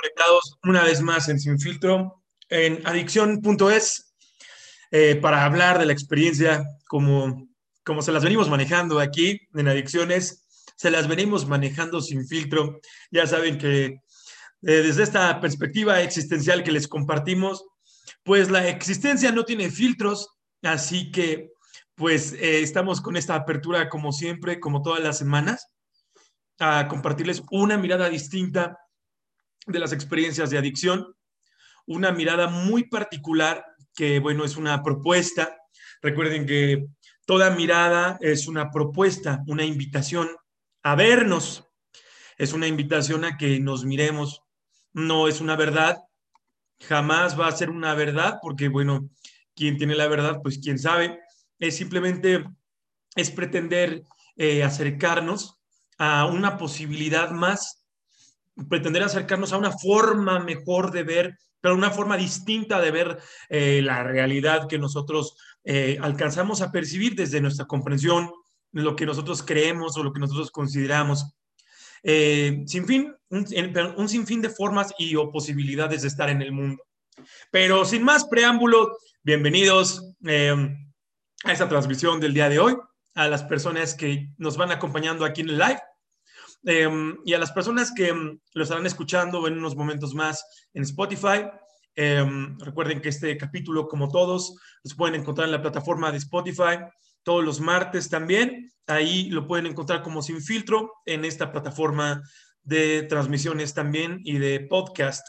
conectados una vez más en Sin Filtro, en adicción.es, eh, para hablar de la experiencia como, como se las venimos manejando aquí en Adicciones, se las venimos manejando sin filtro. Ya saben que eh, desde esta perspectiva existencial que les compartimos, pues la existencia no tiene filtros, así que pues eh, estamos con esta apertura como siempre, como todas las semanas, a compartirles una mirada distinta de las experiencias de adicción, una mirada muy particular que, bueno, es una propuesta. Recuerden que toda mirada es una propuesta, una invitación a vernos, es una invitación a que nos miremos. No es una verdad, jamás va a ser una verdad, porque, bueno, quien tiene la verdad, pues quién sabe. Es simplemente, es pretender eh, acercarnos a una posibilidad más pretender acercarnos a una forma mejor de ver, pero una forma distinta de ver eh, la realidad que nosotros eh, alcanzamos a percibir desde nuestra comprensión, lo que nosotros creemos o lo que nosotros consideramos. Eh, sin fin, un, un, sinfín de formas y posibilidades de estar en el mundo. Pero sin más preámbulo, bienvenidos a esta transmisión del día de hoy, a las personas que nos van acompañando aquí en el live Em, y a las personas que em, lo estarán escuchando en unos momentos más en Spotify, em, recuerden que este capítulo, como todos, los pueden encontrar en la plataforma de Spotify todos los martes también. Ahí lo pueden encontrar como sin filtro en esta plataforma de transmisiones también y de podcast.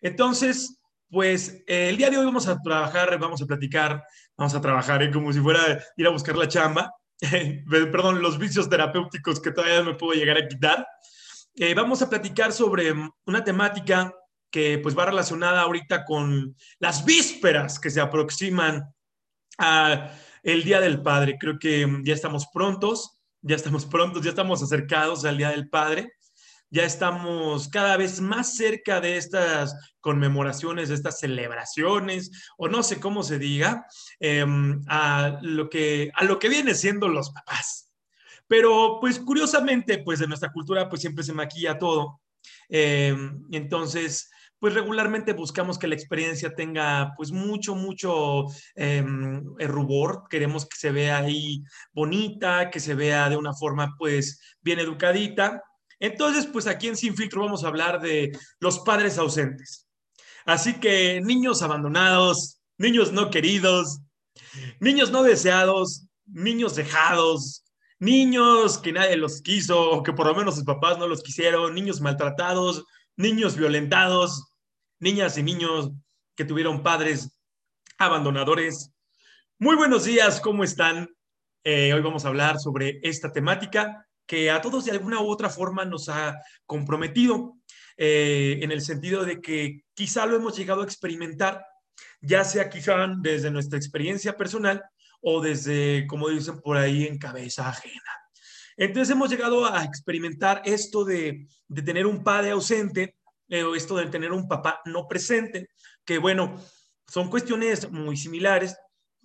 Entonces, pues el día de hoy vamos a trabajar, vamos a platicar, vamos a trabajar ¿eh? como si fuera ir a buscar la chamba. perdón, los vicios terapéuticos que todavía me puedo llegar a quitar. Eh, vamos a platicar sobre una temática que pues va relacionada ahorita con las vísperas que se aproximan a el Día del Padre. Creo que ya estamos prontos, ya estamos prontos, ya estamos acercados al Día del Padre ya estamos cada vez más cerca de estas conmemoraciones, de estas celebraciones, o no sé cómo se diga, em, a, lo que, a lo que viene siendo los papás. Pero pues curiosamente, pues en nuestra cultura pues siempre se maquilla todo. Em, entonces, pues regularmente buscamos que la experiencia tenga pues mucho, mucho em, rubor. Queremos que se vea ahí bonita, que se vea de una forma pues bien educadita. Entonces, pues aquí en Sin Filtro vamos a hablar de los padres ausentes. Así que niños abandonados, niños no queridos, niños no deseados, niños dejados, niños que nadie los quiso o que por lo menos sus papás no los quisieron, niños maltratados, niños violentados, niñas y niños que tuvieron padres abandonadores. Muy buenos días, ¿cómo están? Eh, hoy vamos a hablar sobre esta temática que a todos de alguna u otra forma nos ha comprometido, eh, en el sentido de que quizá lo hemos llegado a experimentar, ya sea quizá desde nuestra experiencia personal o desde, como dicen por ahí, en cabeza ajena. Entonces hemos llegado a experimentar esto de, tener un padre ausente, eh, esto de tener un papá no presente, que bueno, son cuestiones muy similares,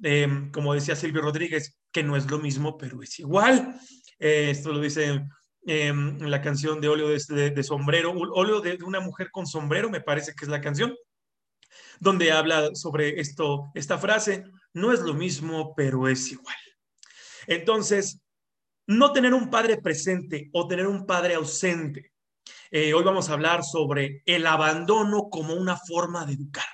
eh, como decía Silvio Rodríguez, que no es lo mismo, pero es igual. Eh, esto lo dice en la canción de óleo de, sombrero, óleo de, una mujer con sombrero, me parece que es la canción, donde habla sobre esto, esta frase, no es lo mismo, pero es igual. Entonces, no tener un padre presente o tener un padre ausente. Eh, hoy vamos a hablar sobre el abandono como una forma de educar.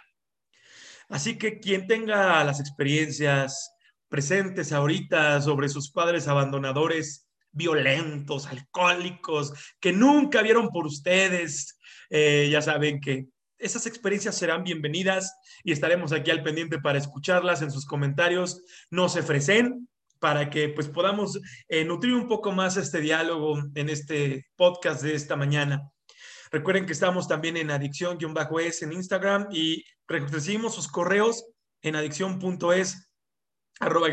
Así que quien tenga las experiencias presentes ahorita sobre sus padres abandonadores, violentos, alcohólicos, que nunca vieron por ustedes. Eh, ya saben que esas experiencias serán bienvenidas y estaremos aquí al pendiente para escucharlas en sus comentarios. No se ofrecen para que pues podamos eh, nutrir un poco más este diálogo en este podcast de esta mañana. Recuerden que estamos también en adicción-es en Instagram y recibimos sus correos en adicción.es arroba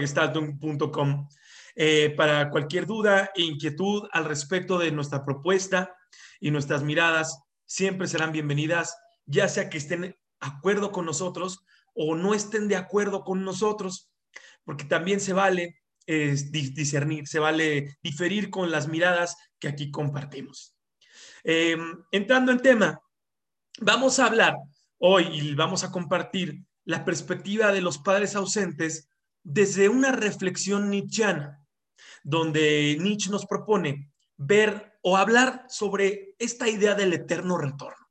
eh, para cualquier duda e inquietud al respecto de nuestra propuesta y nuestras miradas, siempre serán bienvenidas, ya sea que estén de acuerdo con nosotros o no estén de acuerdo con nosotros, porque también se vale discernir, se vale diferir con las miradas que aquí compartimos. Em, entrando en tema, vamos a hablar hoy y vamos a compartir la perspectiva de los padres ausentes desde una reflexión nietzscheana, donde Nietzsche nos propone ver o hablar sobre esta idea del eterno retorno.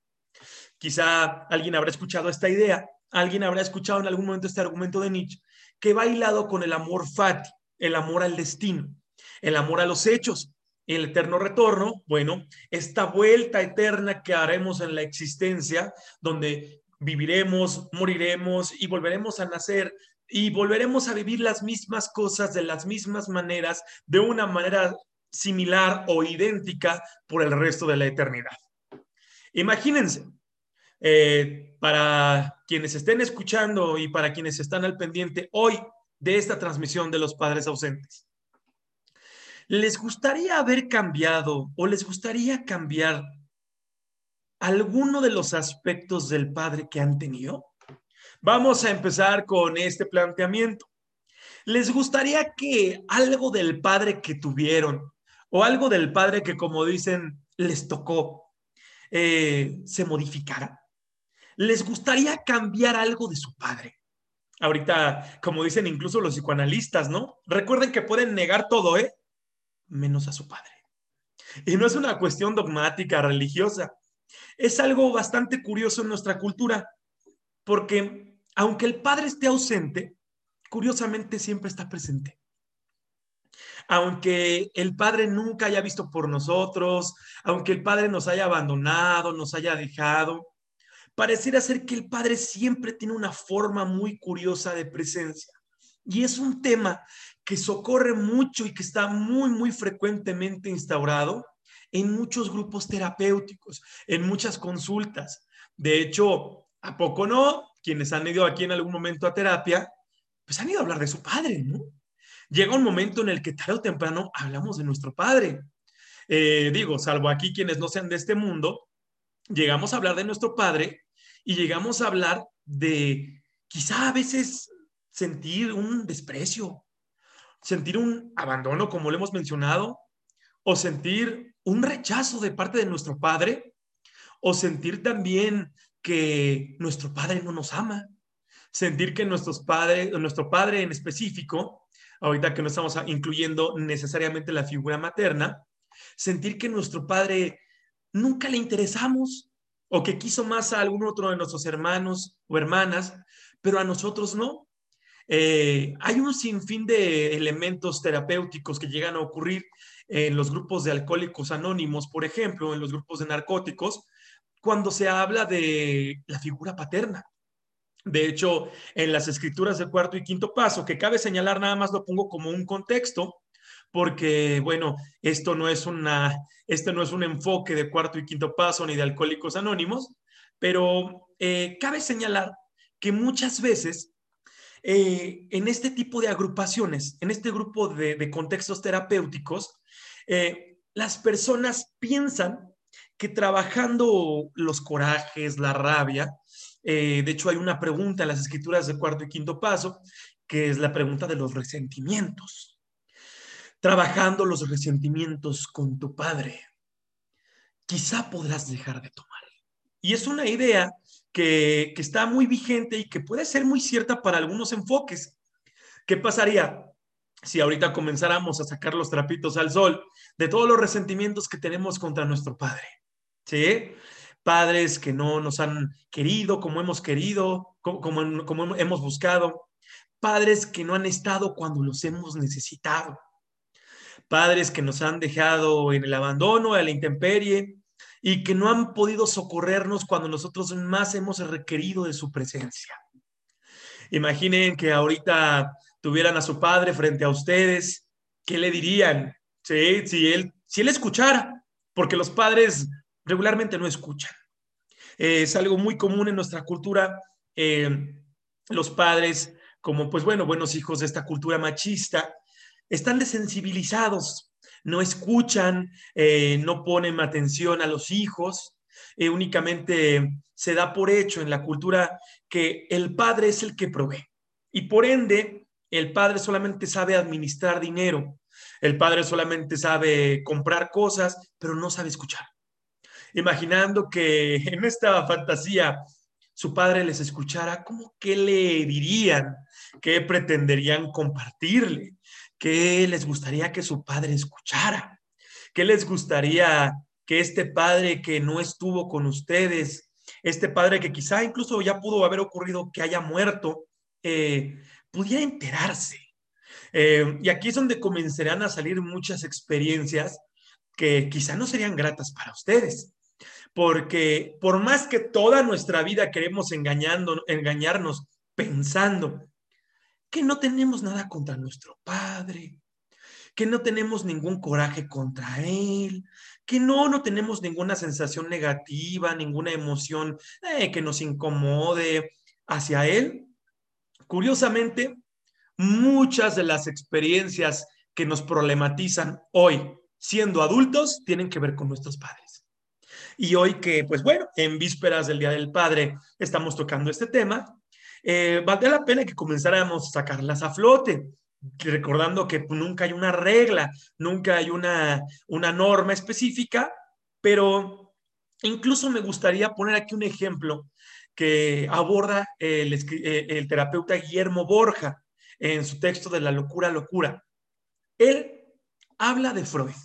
Quizá alguien habrá escuchado esta idea, alguien habrá escuchado en algún momento este argumento de Nietzsche, que va hilado con el amor fati, el amor al destino, el amor a los hechos, el eterno retorno, bueno, esta vuelta eterna que haremos en la existencia, donde viviremos, moriremos y volveremos a nacer y volveremos a vivir las mismas cosas de las mismas maneras, de una manera similar o idéntica por el resto de la eternidad. Imagínense, eh, para quienes estén escuchando y para quienes están al pendiente hoy de esta transmisión de los padres ausentes, ¿les gustaría haber cambiado o les gustaría cambiar alguno de los aspectos del padre que han tenido? Vamos a empezar con este planteamiento. ¿Les gustaría que algo del padre que tuvieron o algo del padre que, como dicen, les tocó, eh, se modificara? ¿Les gustaría cambiar algo de su padre? Ahorita, como dicen incluso los psicoanalistas, ¿no? Recuerden que pueden negar todo, ¿eh? Menos a su padre. Y no es una cuestión dogmática, religiosa. Es algo bastante curioso en nuestra cultura, porque aunque el padre esté ausente, curiosamente siempre está presente. Aunque el padre nunca haya visto por nosotros, aunque el padre nos haya abandonado, nos haya dejado, pareciera ser que el padre siempre tiene una forma muy curiosa de presencia. Y es un tema que socorre mucho y que está muy, muy frecuentemente instaurado en muchos grupos terapéuticos, en muchas consultas. De hecho, ¿a poco no? Quienes han ido aquí en algún momento a terapia, pues han ido a hablar de su padre, ¿no? Llega un momento en el que tarde o temprano hablamos de nuestro padre. Eh, digo, salvo aquí quienes no sean de este mundo, llegamos a hablar de nuestro padre y llegamos a hablar de quizá a veces sentir un desprecio, sentir un abandono, como lo hemos mencionado, o sentir un rechazo de parte de nuestro padre, o sentir también que nuestro padre no nos ama, sentir que nuestros padres, nuestro padre en específico, ahorita que no estamos incluyendo necesariamente la figura materna, sentir que nuestro padre nunca le interesamos o que quiso más a algún otro de nuestros hermanos o hermanas, pero a nosotros no. Eh, hay un sinfín de elementos terapéuticos que llegan a ocurrir en los grupos de alcohólicos anónimos, por ejemplo, en los grupos de narcóticos, cuando se habla de la figura paterna. De hecho, en las escrituras del cuarto y quinto paso, que cabe señalar, nada más lo pongo como un contexto, porque, bueno, esto no es, una, este no es un enfoque de cuarto y quinto paso ni de alcohólicos anónimos, pero eh, cabe señalar que muchas veces eh, en este tipo de agrupaciones, en este grupo de, contextos terapéuticos, eh, las personas piensan que trabajando los corajes, la rabia, eh, de hecho hay una pregunta en las escrituras de cuarto y quinto paso, que es la pregunta de los resentimientos. Trabajando los resentimientos con tu padre, quizá podrás dejar de tomar. Y es una idea que, que está muy vigente y que puede ser muy cierta para algunos enfoques. ¿Qué pasaría si ahorita comenzáramos a sacar los trapitos al sol de todos los resentimientos que tenemos contra nuestro padre? ¿Sí? Padres que no nos han querido como hemos querido, como, como, hemos buscado. Padres que no han estado cuando los hemos necesitado. Padres que nos han dejado en el abandono, en la intemperie y que no han podido socorrernos cuando nosotros más hemos requerido de su presencia. Imaginen que ahorita tuvieran a su padre frente a ustedes, ¿qué le dirían? ¿Sí? Si él, si él escuchara, porque los padres regularmente no escuchan. es algo muy común en nuestra cultura. Eh, los padres, como pues bueno, buenos hijos de esta cultura machista, están desensibilizados, no escuchan, eh, no ponen atención a los hijos, eh, únicamente se da por hecho en la cultura que el padre es el que provee y por ende el padre solamente sabe administrar dinero, el padre solamente sabe comprar cosas, pero no sabe escuchar. Imaginando que en esta fantasía su padre les escuchara, ¿cómo qué le dirían? ¿Qué pretenderían compartirle? ¿Qué les gustaría que su padre escuchara? ¿Qué les gustaría que este padre que no estuvo con ustedes, este padre que quizá incluso ya pudo haber ocurrido que haya muerto, eh, pudiera enterarse? Eh, y aquí es donde comenzarán a salir muchas experiencias que quizá no serían gratas para ustedes porque por más que toda nuestra vida queremos engañando, engañarnos pensando que no tenemos nada contra nuestro Padre, que no tenemos ningún coraje contra Él, que no, no tenemos ninguna sensación negativa, ninguna emoción eh, que nos incomode hacia Él. Curiosamente, muchas de las experiencias que nos problematizan hoy, siendo adultos, tienen que ver con nuestros padres. Y hoy que, pues bueno, en vísperas del Día del Padre estamos tocando este tema, eh, valdría la pena que comenzáramos a sacarlas a flote, recordando que nunca hay una regla, nunca hay una, una norma específica, pero incluso me gustaría poner aquí un ejemplo que aborda el, eh, el terapeuta Guillermo Borja en su texto de La locura, locura. Él habla de Freud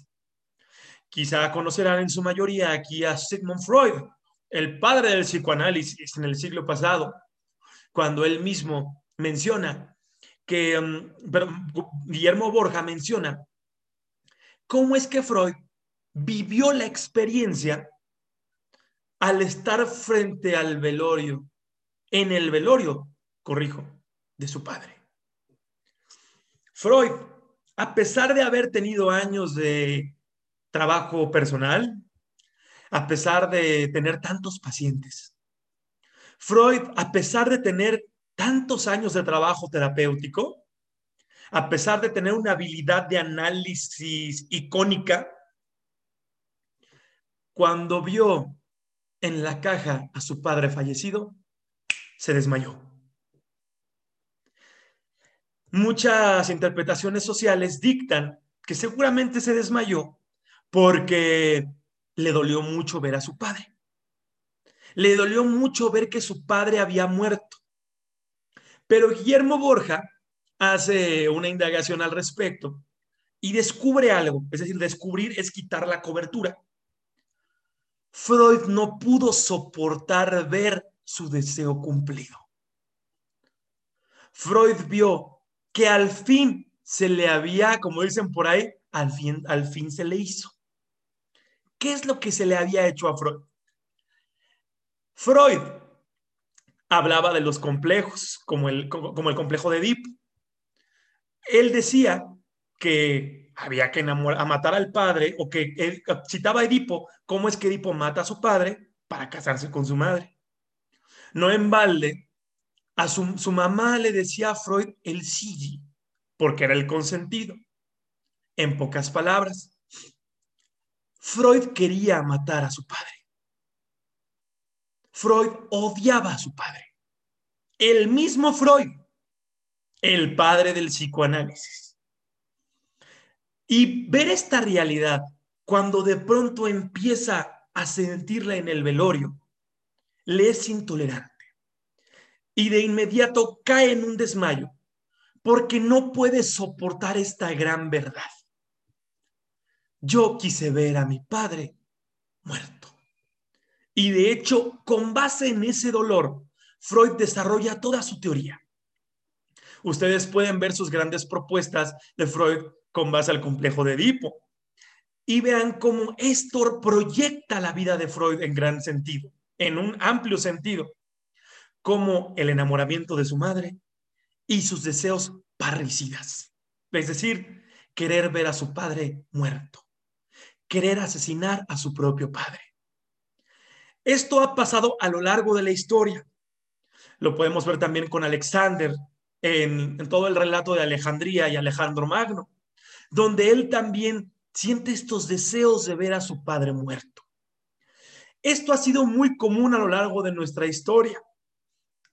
Quizá conocerán en su mayoría aquí a Sigmund Freud, el padre del psicoanálisis en el siglo pasado, cuando él mismo menciona que, um, Guillermo Borja menciona cómo es que Freud vivió la experiencia al estar frente al velorio, en el velorio, corrijo, de su padre. Freud, a pesar de haber tenido años de trabajo personal, a pesar de tener tantos pacientes. Freud, a pesar de tener tantos años de trabajo terapéutico, a pesar de tener una habilidad de análisis icónica, cuando vio en la caja a su padre fallecido, se desmayó. Muchas interpretaciones sociales dictan que seguramente se desmayó porque le dolió mucho ver a su padre. Le dolió mucho ver que su padre había muerto. Pero Guillermo Borja hace una indagación al respecto y descubre algo, es decir, descubrir es quitar la cobertura. Freud no pudo soportar ver su deseo cumplido. Freud vio que al fin se le había, como dicen por ahí, al fin, al fin se le hizo. ¿Qué es lo que se le había hecho a Freud? Freud hablaba de los complejos, como el, como el complejo de Edipo. Él decía que había que enamorar, a matar al padre, o que citaba a Edipo, cómo es que Edipo mata a su padre para casarse con su madre. No en balde, a su, su mamá le decía a Freud el sí, porque era el consentido. En pocas palabras, Freud quería matar a su padre. Freud odiaba a su padre. El mismo Freud, el padre del psicoanálisis. Y ver esta realidad cuando de pronto empieza a sentirla en el velorio, le es intolerante. Y de inmediato cae en un desmayo porque no puede soportar esta gran verdad. Yo quise ver a mi padre muerto. Y de hecho, con base en ese dolor, Freud desarrolla toda su teoría. Ustedes pueden ver sus grandes propuestas de Freud con base al complejo de Edipo y vean cómo esto proyecta la vida de Freud en gran sentido, en un amplio sentido, como el enamoramiento de su madre y sus deseos parricidas, es decir, querer ver a su padre muerto querer asesinar a su propio padre. Esto ha pasado a lo largo de la historia. Lo podemos ver también con Alexander en, todo el relato de Alejandría y Alejandro Magno, donde él también siente estos deseos de ver a su padre muerto. Esto ha sido muy común a lo largo de nuestra historia.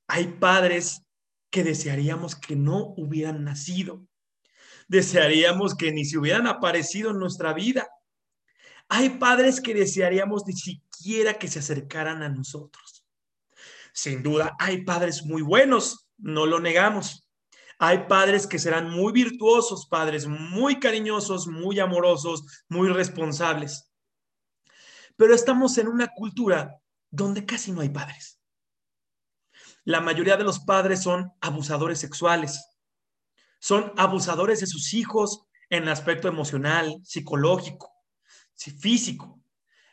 Hay padres que desearíamos que no hubieran nacido. Desearíamos que ni se hubieran aparecido en nuestra vida. Hay padres que desearíamos siquiera que se acercaran a nosotros. Sin duda, hay padres muy buenos, no lo negamos. Hay padres que serán muy virtuosos, padres muy cariñosos, muy amorosos, muy responsables. Pero estamos en una cultura donde casi no hay padres. La mayoría de los padres son abusadores sexuales, son abusadores de sus hijos en el aspecto emocional, psicológico, físico.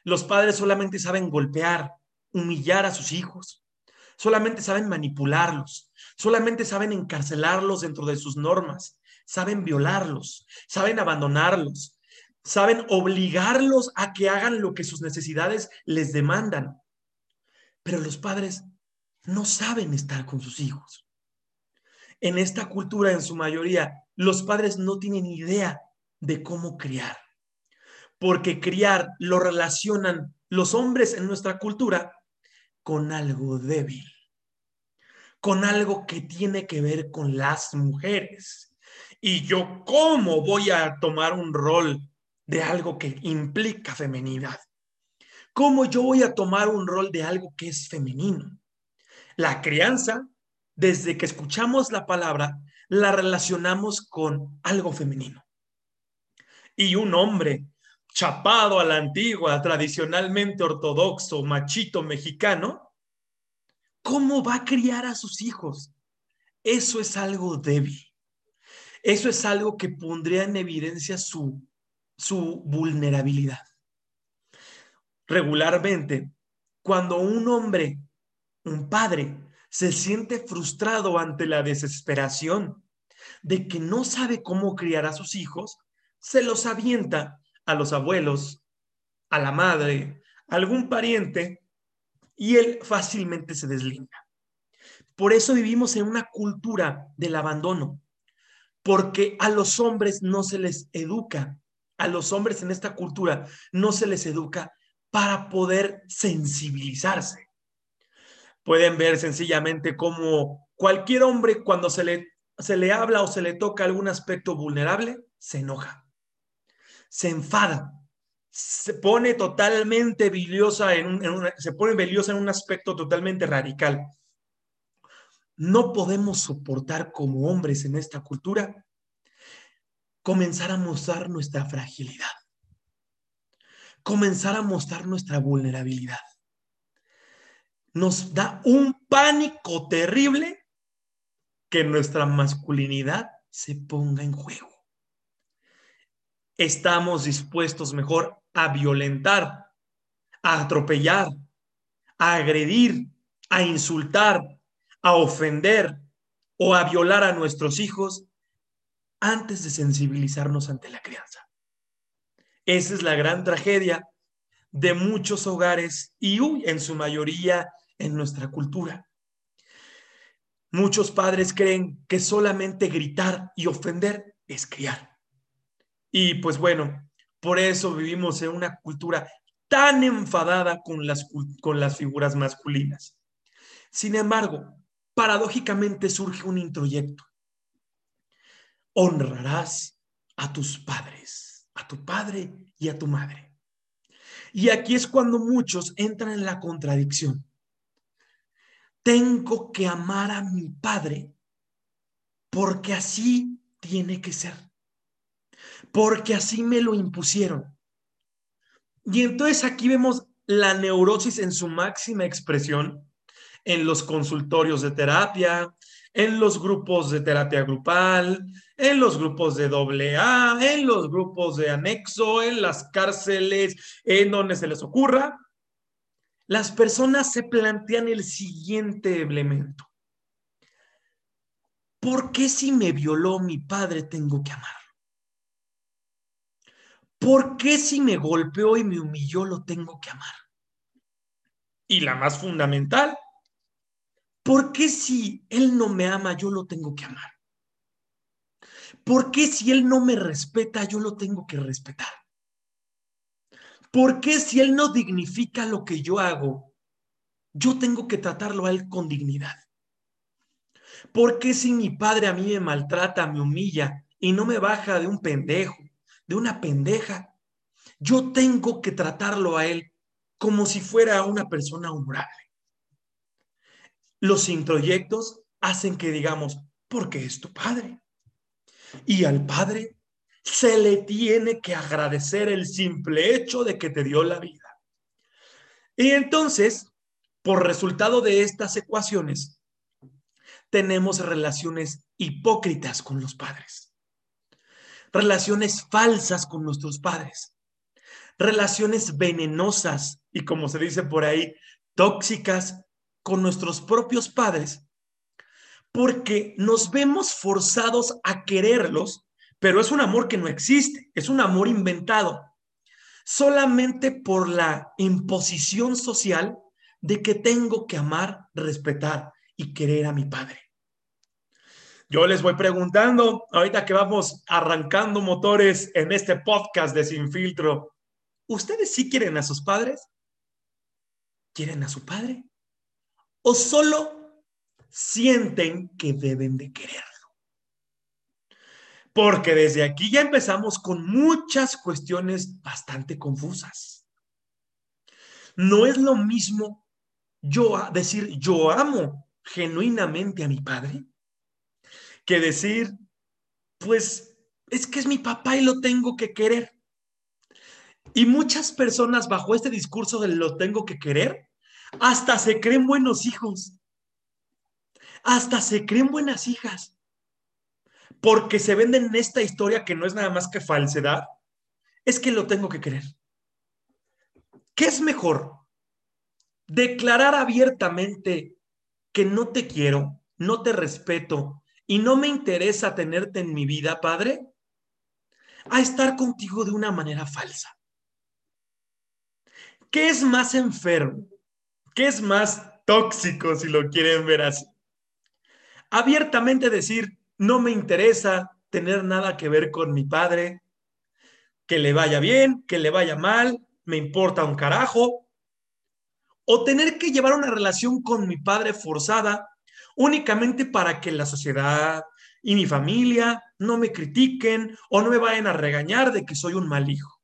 Los padres solamente saben golpear, humillar a sus hijos, solamente saben manipularlos, solamente saben encarcelarlos dentro de sus normas, saben violarlos, saben abandonarlos, saben obligarlos a que hagan lo que sus necesidades les demandan. Pero los padres no saben estar con sus hijos. En esta cultura, en su mayoría, los padres no tienen idea de cómo criar, porque criar lo relacionan los hombres en nuestra cultura con algo débil, con algo que tiene que ver con las mujeres. Y yo, ¿cómo voy a tomar un rol de algo que implica femenidad? ¿Cómo yo voy a tomar un rol de algo que es femenino? La crianza, desde que escuchamos la palabra, la relacionamos con algo femenino. Y un hombre chapado a la antigua, tradicionalmente ortodoxo, machito mexicano, ¿cómo va a criar a sus hijos? Eso es algo débil. Eso es algo que pondría en evidencia su, su vulnerabilidad. Regularmente, cuando un hombre, un padre, se siente frustrado ante la desesperación de que no sabe cómo criar a sus hijos, se los avienta a los abuelos, a la madre, a algún pariente, y él fácilmente se deslinda. Por eso vivimos en una cultura del abandono, porque a los hombres no se les educa, a los hombres en esta cultura no se les educa para poder sensibilizarse. Pueden ver sencillamente cómo cualquier hombre cuando se le, se le habla o se le toca algún aspecto vulnerable, se enoja, se enfada, se pone totalmente biliosa en un, se pone en un aspecto totalmente radical. No podemos soportar como hombres en esta cultura comenzar a mostrar nuestra fragilidad, comenzar a mostrar nuestra vulnerabilidad nos da un pánico terrible que nuestra masculinidad se ponga en juego. Estamos dispuestos mejor a violentar, a atropellar, a agredir, a insultar, a ofender o a violar a nuestros hijos antes de sensibilizarnos ante la crianza. Esa es la gran tragedia de muchos hogares y en su mayoría en nuestra cultura. Muchos padres creen que solamente gritar y ofender es criar. Y pues bueno, por eso vivimos en una cultura tan enfadada con las, con las figuras masculinas. Sin embargo, paradójicamente surge un introyecto. Honrarás a tus padres, a tu padre y a tu madre. Y aquí es cuando muchos entran en la contradicción tengo que amar a mi padre porque así tiene que ser, porque así me lo impusieron. Y entonces aquí vemos la neurosis en su máxima expresión en los consultorios de terapia, en los grupos de terapia grupal, en los grupos de AA, en los grupos de anexo, en las cárceles, en donde se les ocurra, las personas se plantean el siguiente elemento. ¿Por qué si me violó mi padre tengo que amar? ¿Por qué si me golpeó y me humilló lo tengo que amar? Y la más fundamental, ¿por qué si él no me ama yo lo tengo que amar? ¿Por qué si él no me respeta yo lo tengo que respetar? ¿Por qué si Él no dignifica lo que yo hago, yo tengo que tratarlo a Él con dignidad? ¿Por qué si mi padre a mí me maltrata, me humilla y no me baja de un pendejo, de una pendeja, yo tengo que tratarlo a Él como si fuera una persona honorable. Los introyectos hacen que digamos, porque es tu padre. Y al padre se le tiene que agradecer el simple hecho de que te dio la vida. Y entonces, por resultado de estas ecuaciones, tenemos relaciones hipócritas con los padres, relaciones falsas con nuestros padres, relaciones venenosas y como se dice por ahí, tóxicas con nuestros propios padres, porque nos vemos forzados a quererlos, pero es un amor que no existe, es un amor inventado, solamente por la imposición social de que tengo que amar, respetar y querer a mi padre. Yo les voy preguntando, ahorita que vamos arrancando motores en este podcast de Sin Filtro, ¿ustedes sí quieren a sus padres? ¿Quieren a su padre? ¿O solo sienten que deben de quererlo? Porque desde aquí ya empezamos con muchas cuestiones bastante confusas. No es lo mismo yo decir yo amo genuinamente a mi padre que decir, pues es que es mi papá y lo tengo que querer. Y muchas personas bajo este discurso de lo tengo que querer, hasta se creen buenos hijos, hasta se creen buenas hijas, porque se venden en esta historia que no es nada más que falsedad, es que lo tengo que querer. ¿Qué es mejor? Declarar abiertamente que no te quiero, no te respeto, y no me interesa tenerte en mi vida, Padre, a estar contigo de una manera falsa. ¿Qué es más enfermo? ¿Qué es más tóxico, si lo quieren ver así? Abiertamente decir, no me interesa tener nada que ver con mi padre, que le vaya bien, que le vaya mal, me importa un carajo. O tener que llevar una relación con mi padre forzada únicamente para que la sociedad y mi familia no me critiquen o no me vayan a regañar de que soy un mal hijo.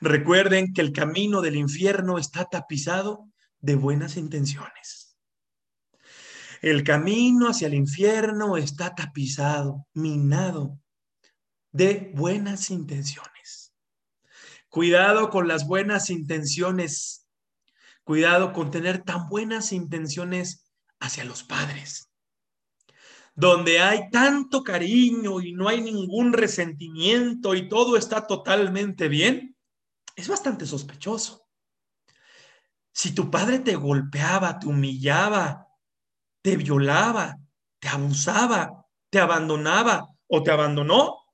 Recuerden que el camino del infierno está tapizado de buenas intenciones. El camino hacia el infierno está tapizado, minado de buenas intenciones. Cuidado con las buenas intenciones. Cuidado con tener tan buenas intenciones hacia los padres, donde hay tanto cariño y no hay ningún resentimiento y todo está totalmente bien, es bastante sospechoso. Si tu padre te golpeaba, te humillaba, te violaba, te abusaba, te abandonaba o te abandonó,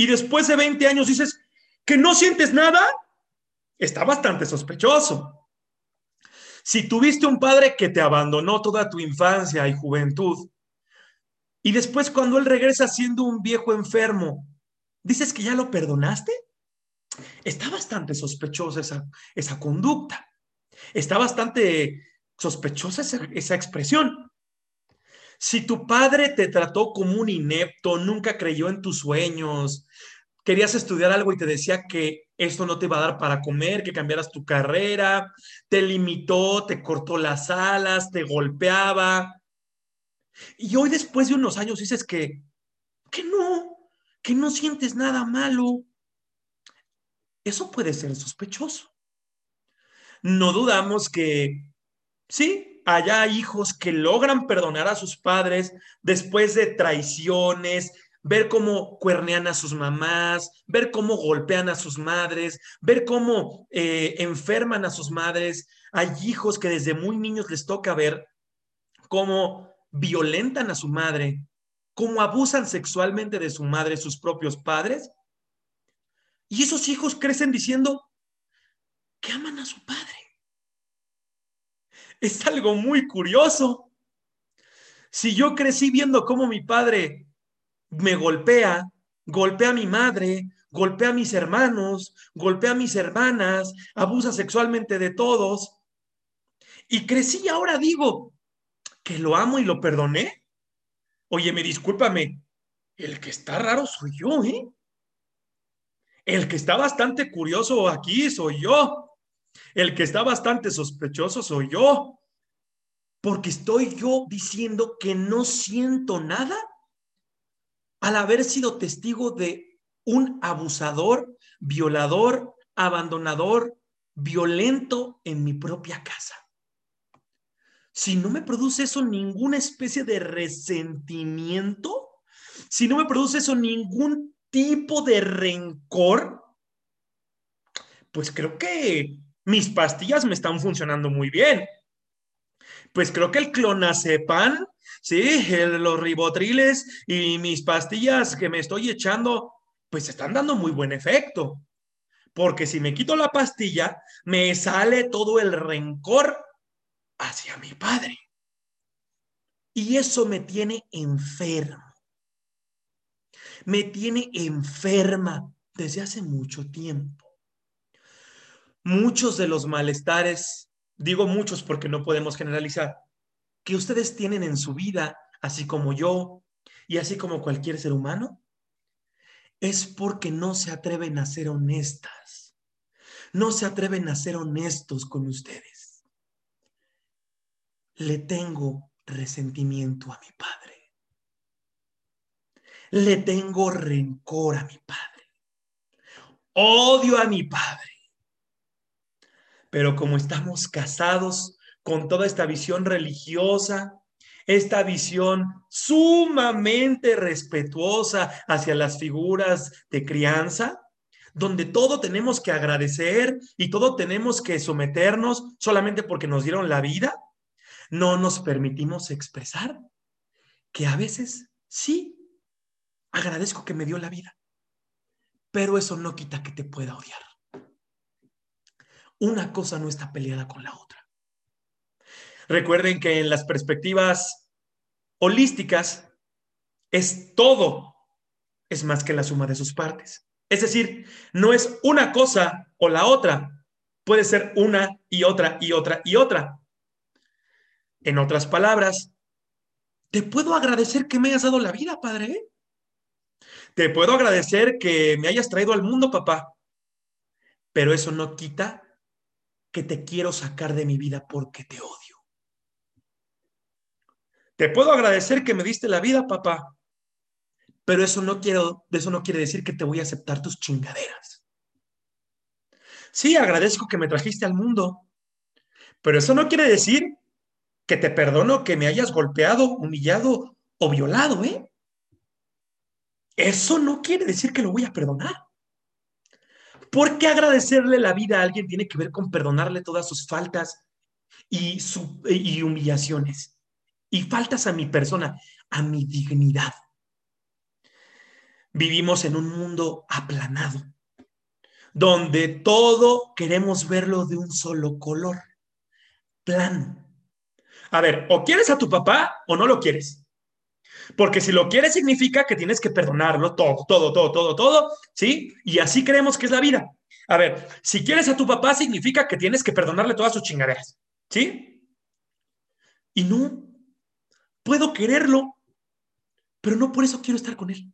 y después de 20 años dices que no sientes nada, está bastante sospechoso. Si tuviste un padre que te abandonó toda tu infancia y juventud, y después cuando él regresa siendo un viejo enfermo, dices que ya lo perdonaste, está bastante sospechosa esa, esa conducta. Está bastante sospechosa esa, esa expresión. Si tu padre te trató como un inepto, nunca creyó en tus sueños, querías estudiar algo y te decía que esto no te va a dar para comer, que cambiaras tu carrera, te limitó, te cortó las alas, te golpeaba. Y hoy después de unos años dices que, que no, que no sientes nada malo. Eso puede ser sospechoso. No dudamos que sí, haya hijos que logran perdonar a sus padres después de traiciones, ver cómo cuernean a sus mamás, ver cómo golpean a sus madres, ver cómo eh, enferman a sus madres. Hay hijos que desde muy niños les toca ver cómo violentan a su madre, cómo abusan sexualmente de su madre sus propios padres. Y esos hijos crecen diciendo que aman a su padre. Es algo muy curioso. Si yo crecí viendo cómo mi padre me golpea, golpea a mi madre, golpea a mis hermanos, golpea a mis hermanas, abusa sexualmente de todos. Y crecí y ahora digo que lo amo y lo perdoné. Oye, me discúlpame, el que está raro soy yo, ¿eh? El que está bastante curioso aquí soy yo. El que está bastante sospechoso soy yo, porque estoy yo diciendo que no siento nada al haber sido testigo de un abusador, violador, abandonador, violento en mi propia casa. Si no me produce eso ninguna especie de resentimiento, si no me produce eso ningún tipo de rencor, pues creo que mis pastillas me están funcionando muy bien. Pues creo que el clonazepam, sí, los ribotriles y mis pastillas que me estoy echando, pues están dando muy buen efecto. Porque si me quito la pastilla, me sale todo el rencor hacia mi padre. Y eso me tiene enfermo. Me tiene enferma desde hace mucho tiempo. Muchos de los malestares, digo muchos porque no podemos generalizar, que ustedes tienen en su vida, así como yo y así como cualquier ser humano, es porque no se atreven a ser honestas. No se atreven a ser honestos con ustedes. Le tengo resentimiento a mi padre. Le tengo rencor a mi padre. Odio a mi padre. Pero como estamos casados con toda esta visión religiosa, esta visión sumamente respetuosa hacia las figuras de crianza, donde todo tenemos que agradecer y todo tenemos que someternos solamente porque nos dieron la vida, no nos permitimos expresar que a veces sí, agradezco que me dio la vida, pero eso no quita que te pueda odiar. Una cosa no está peleada con la otra. Recuerden que en las perspectivas holísticas es todo, es más que la suma de sus partes. Es decir, no es una cosa o la otra, puede ser una y otra y otra y otra. En otras palabras, te puedo agradecer que me hayas dado la vida, padre. Te puedo agradecer que me hayas traído al mundo, papá. Pero eso no quita que te quiero sacar de mi vida porque te odio. Te puedo agradecer que me diste la vida, papá, pero eso no quiero, eso no quiere decir que te voy a aceptar tus chingaderas. Sí, agradezco que me trajiste al mundo, pero eso no quiere decir que te perdono que me hayas golpeado, humillado o violado, ¿eh? Eso no quiere decir que lo voy a perdonar. Porque agradecerle la vida a alguien tiene que ver con perdonarle todas sus faltas y, y humillaciones y faltas a mi persona, a mi dignidad. Vivimos en un mundo aplanado, donde todo queremos verlo de un solo color, plano. A ver, o quieres a tu papá o no lo quieres. Porque si lo quieres significa que tienes que perdonarlo todo, todo, todo, todo, todo, ¿sí? Y así creemos que es la vida. A ver, si quieres a tu papá significa que tienes que perdonarle todas sus chingaderas, ¿sí? Y no, Puedo quererlo, pero no por eso quiero estar con él.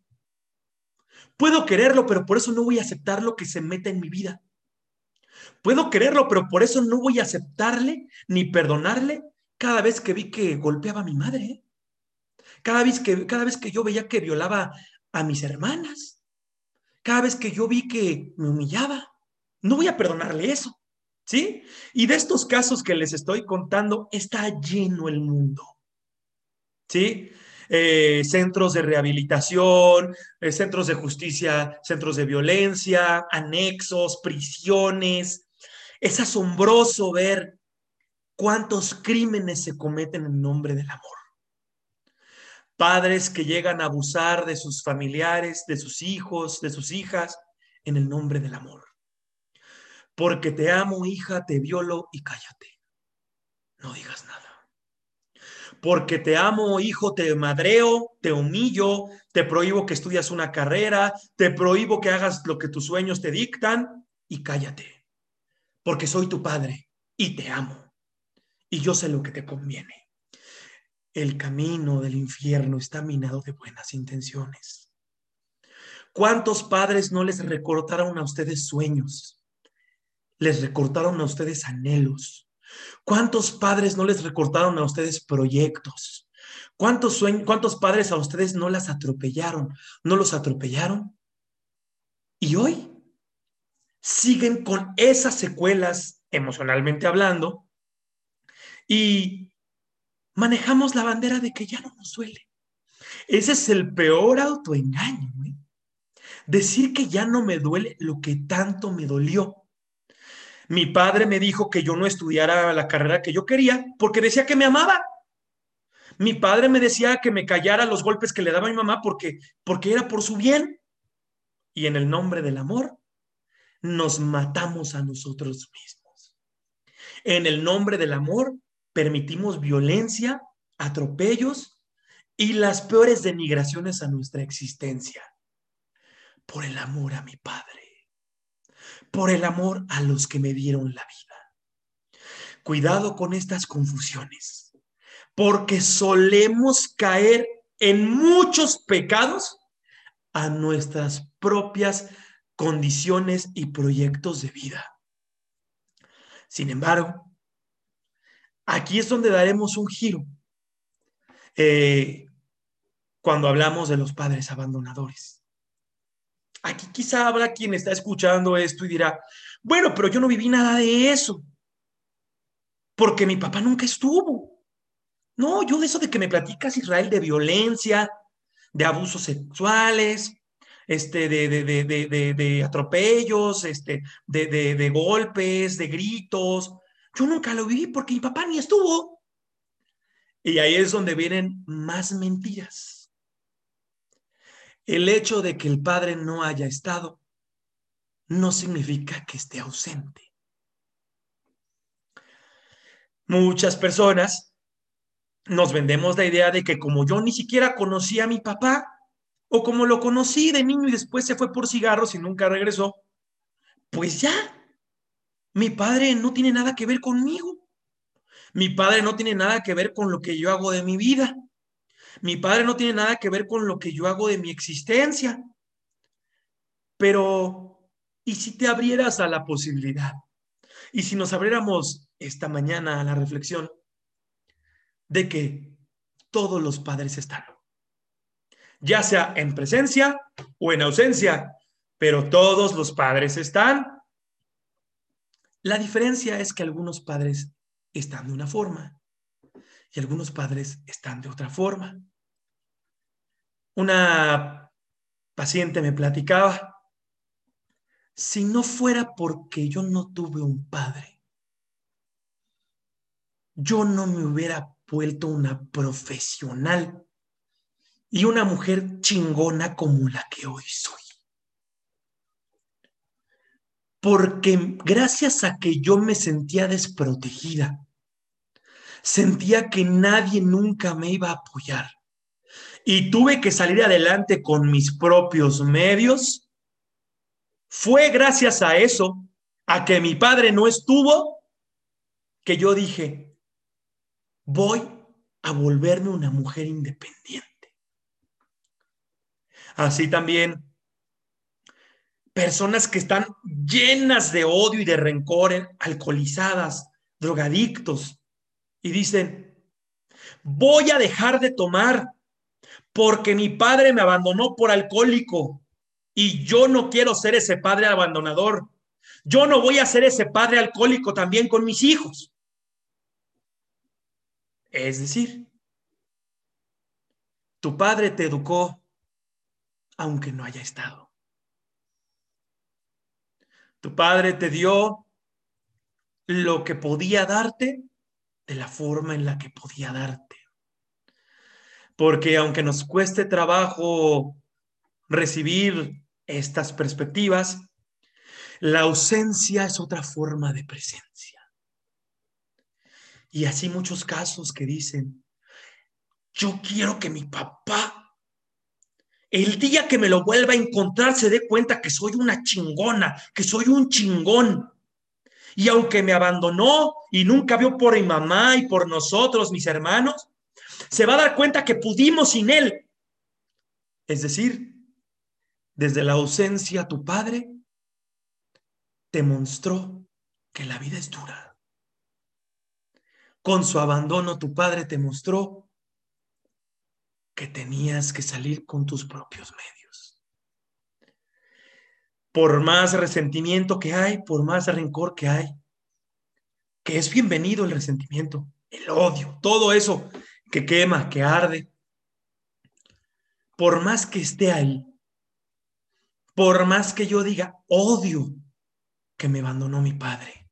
Puedo quererlo, pero por eso no voy a aceptar lo que se meta en mi vida. Puedo quererlo, pero por eso no voy a aceptarle ni perdonarle cada vez que vi que golpeaba a mi madre. Cada vez que, cada vez que yo veía que violaba a mis hermanas. Cada vez que yo vi que me humillaba. No voy a perdonarle eso. ¿Sí? Y de estos casos que les estoy contando, está lleno el mundo. ¿Sí? Eh, centros de rehabilitación, eh, centros de justicia, centros de violencia, anexos, prisiones. Es asombroso ver cuántos crímenes se cometen en nombre del amor. Padres que llegan a abusar de sus familiares, de sus hijos, de sus hijas, en el nombre del amor. Porque te amo, hija, te violo y cállate. No digas nada porque te amo, hijo, te madreo, te humillo, te prohíbo que estudias una carrera, te prohíbo que hagas lo que tus sueños te dictan y cállate, porque soy tu padre y te amo y yo sé lo que te conviene. El camino del infierno está minado de buenas intenciones. ¿Cuántos padres no les recortaron a ustedes sueños? les recortaron a ustedes anhelos? ¿Cuántos padres no les recortaron a ustedes proyectos? ¿Cuántos, ¿Cuántos padres a ustedes no las atropellaron? ¿No los atropellaron? Y hoy siguen con esas secuelas, emocionalmente hablando, y manejamos la bandera de que ya no nos duele. Ese es el peor autoengaño. ¿eh? Decir que ya no me duele lo que tanto me dolió. Mi padre me dijo que yo no estudiara la carrera que yo quería porque decía que me amaba. Mi padre me decía que me callara los golpes que le daba mi mamá porque, porque era por su bien. Y en el nombre del amor nos matamos a nosotros mismos. En el nombre del amor permitimos violencia, atropellos y las peores denigraciones a nuestra existencia. Por el amor a mi Padre, por el amor a los que me dieron la vida. Cuidado con estas confusiones, porque solemos caer en muchos pecados a nuestras propias condiciones y proyectos de vida. Sin embargo, aquí es donde daremos un giro eh, cuando hablamos de los padres abandonadores. Aquí quizá habrá quien está escuchando esto y dirá, bueno, pero yo no viví nada de eso, porque mi papá nunca estuvo. No, yo de eso de que me platicas, Israel, de violencia, de abusos sexuales, este, de, de, de, atropellos, este, de, golpes, de gritos. Yo nunca lo viví porque mi papá ni estuvo. Y ahí es donde vienen más mentiras. El hecho de que el padre no haya estado no significa que esté ausente. Muchas personas nos vendemos la idea de que como yo ni siquiera conocí a mi papá, o como lo conocí de niño y después se fue por cigarros y nunca regresó, pues ya, mi padre no tiene nada que ver conmigo. Mi padre no tiene nada que ver con lo que yo hago de mi vida. Mi padre no tiene nada que ver con lo que yo hago de mi existencia. Pero, ¿y si te abrieras a la posibilidad? ¿Y si nos abriéramos esta mañana a la reflexión de que todos los padres están? ya sea en presencia o en ausencia, pero todos los padres están. La diferencia es que algunos padres están de una forma y algunos padres están de otra forma. Una paciente me platicaba, si no fuera porque yo no tuve un padre, yo no me hubiera vuelto una profesional y una mujer chingona como la que hoy soy. Porque gracias a que yo me sentía desprotegida, sentía que nadie nunca me iba a apoyar y tuve que salir adelante con mis propios medios, fue gracias a eso, a que mi padre no estuvo, que yo dije, voy a volverme una mujer independiente. Así también personas que están llenas de odio y de rencor, alcoholizadas, drogadictos, y dicen, voy a dejar de tomar porque mi padre me abandonó por alcohólico y yo no quiero ser ese padre abandonador. Yo no voy a ser ese padre alcohólico también con mis hijos. Es decir, tu padre te educó aunque no haya estado. Tu padre te dio lo que podía darte de la forma en la que podía darte. Porque aunque nos cueste trabajo recibir estas perspectivas, la ausencia es otra forma de presencia. Y así muchos casos que dicen, yo quiero que mi papá el día que me lo vuelva a encontrar se dé cuenta que soy una chingona, que soy un chingón. Y aunque me abandonó y nunca vio por mi mamá y por nosotros, mis hermanos, se va a dar cuenta que pudimos sin él. Es decir, desde la ausencia tu padre te mostró que la vida es dura. Con su abandono tu padre te mostró que tenías que salir con tus propios medios. Por más resentimiento que hay, por más rencor que hay, que es bienvenido el resentimiento, el odio, todo eso que quema, que arde, por más que esté ahí, por más que yo diga, odio que me abandonó mi padre,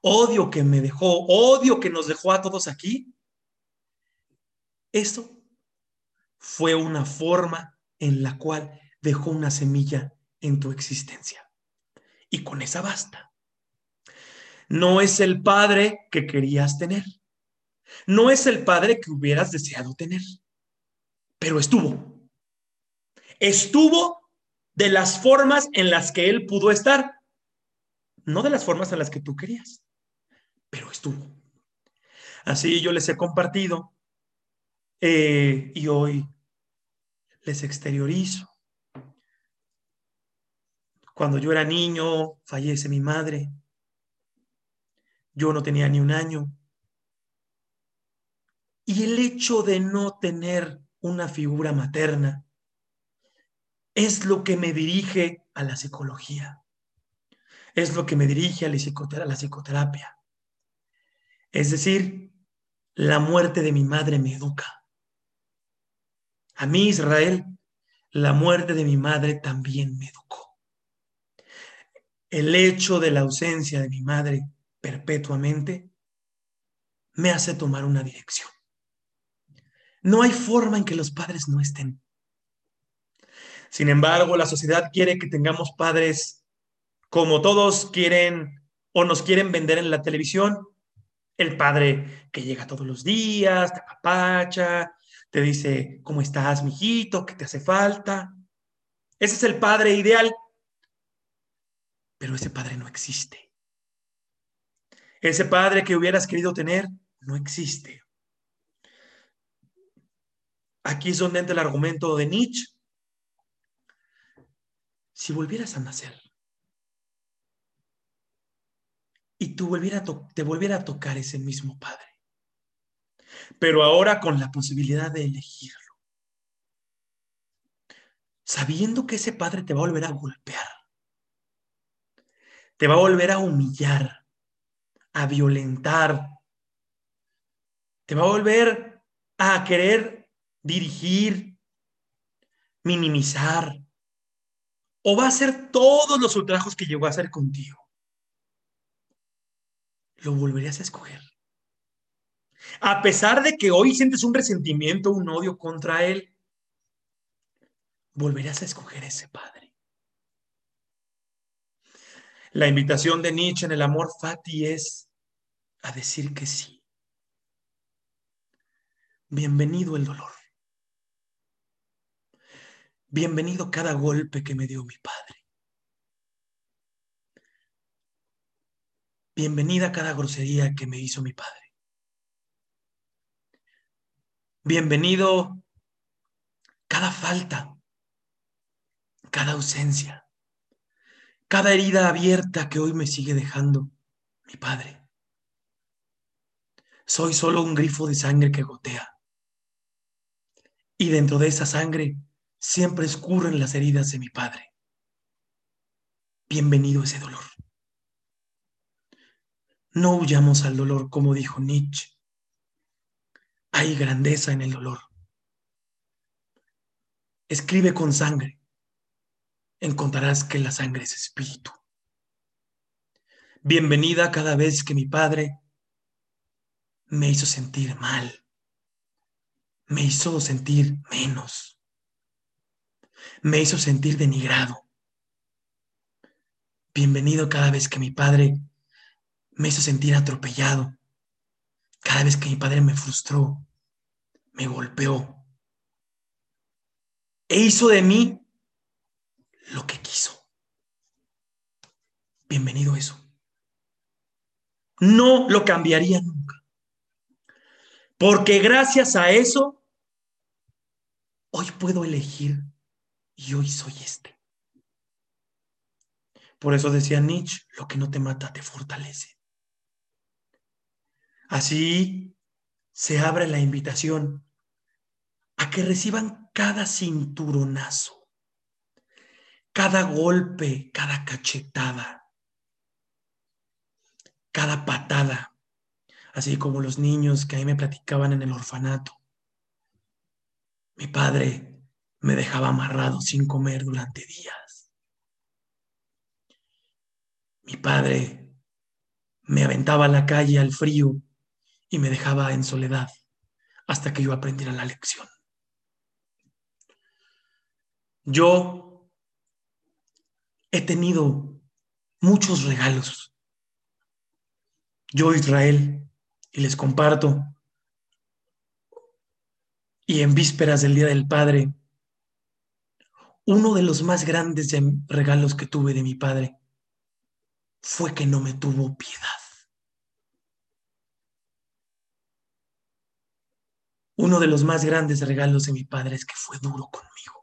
odio que me dejó, odio que nos dejó a todos aquí, eso fue una forma en la cual dejó una semilla en tu existencia. Y con esa basta. No es el padre que querías tener. No es el padre que hubieras deseado tener. Pero estuvo. Estuvo de las formas en las que él pudo estar. No de las formas en las que tú querías. Pero estuvo. Así yo les he compartido eh, y hoy les exteriorizo. Cuando yo era niño, fallece mi madre. Yo no tenía ni un año. Y el hecho de no tener una figura materna es lo que me dirige a la psicología. Es lo que me dirige a la psicoterapia. Es decir, la muerte de mi madre me educa. A mí, Israel, la muerte de mi madre también me educó. El hecho de la ausencia de mi madre perpetuamente me hace tomar una dirección. No hay forma en que los padres no estén. Sin embargo, la sociedad quiere que tengamos padres como todos quieren o nos quieren vender en la televisión. El padre que llega todos los días, te apapacha, te dice, ¿cómo estás, mijito? ¿Qué te hace falta? Ese es el padre ideal. Pero ese padre no existe. Ese padre que hubieras querido tener no existe. Aquí es donde entra el argumento de Nietzsche. Si volvieras a nacer y tú volviera te volviera a tocar ese mismo padre, pero ahora con la posibilidad de elegirlo. Sabiendo que ese padre te va a volver a golpear, te va a volver a humillar, a violentar, te va a volver a querer dirigir, minimizar, o va a hacer todos los ultrajos que llegó a hacer contigo. Lo volverías a escoger. A pesar de que hoy sientes un resentimiento, un odio contra Él, volverás a escoger ese Padre. La invitación de Nietzsche en el amor fati es a decir que sí. Bienvenido el dolor. Bienvenido cada golpe que me dio mi Padre. Bienvenida cada grosería que me hizo mi Padre. Bienvenido cada falta, cada ausencia, cada herida abierta que hoy me sigue dejando mi Padre. Soy solo un grifo de sangre que gotea. Y dentro de esa sangre siempre escurren las heridas de mi Padre. Bienvenido ese dolor. No huyamos al dolor, como dijo Nietzsche. Hay grandeza en el dolor. Escribe con sangre. Encontrarás que la sangre es espíritu. Bienvenida cada vez que mi padre me hizo sentir mal. Me hizo sentir menos. Me hizo sentir denigrado. Bienvenido cada vez que mi padre me hizo sentir atropellado. Cada vez que mi padre me frustró, me golpeó e hizo de mí lo que quiso. Bienvenido eso. No lo cambiaría nunca. Porque gracias a eso, hoy puedo elegir y hoy soy este. Por eso decía Nietzsche, lo que no te mata te fortalece. Así se abre la invitación a que reciban cada cinturonazo, cada golpe, cada cachetada, cada patada, así como los niños que ahí me platicaban en el orfanato. Mi padre me dejaba amarrado sin comer durante días. Mi padre me aventaba a la calle al frío y me dejaba en soledad hasta que yo aprendiera la lección. Yo he tenido muchos regalos. Yo, Israel, y les comparto, y en vísperas del Día del Padre, uno de los más grandes regalos que tuve de mi padre fue que no me tuvo piedad. Uno de los más grandes regalos de mi padre es que fue duro conmigo.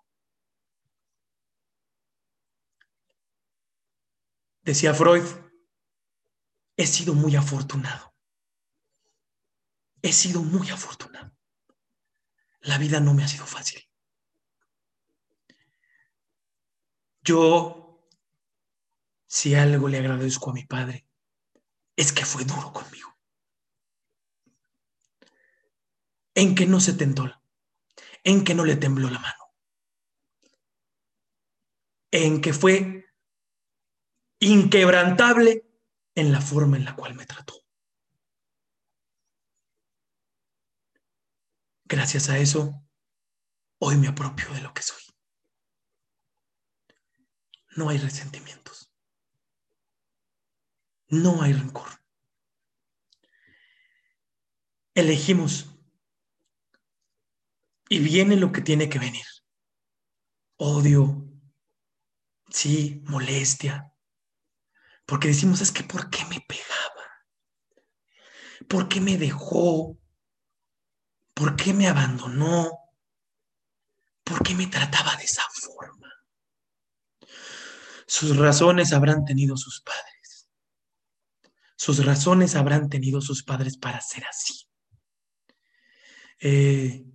Decía Freud, he sido muy afortunado. He sido muy afortunado. La vida no me ha sido fácil. Yo, si algo le agradezco a mi padre, es que fue duro conmigo. en que no se tentó, en que no le tembló la mano, en que fue inquebrantable en la forma en la cual me trató. Gracias a eso, hoy me apropio de lo que soy. No hay resentimientos. No hay rencor. Elegimos y viene lo que tiene que venir. Odio, sí, molestia. Porque decimos, es que ¿por qué me pegaba? ¿Por qué me dejó? ¿Por qué me abandonó? ¿Por qué me trataba de esa forma? Sus razones habrán tenido sus padres. Sus razones habrán tenido sus padres para ser así. Eh,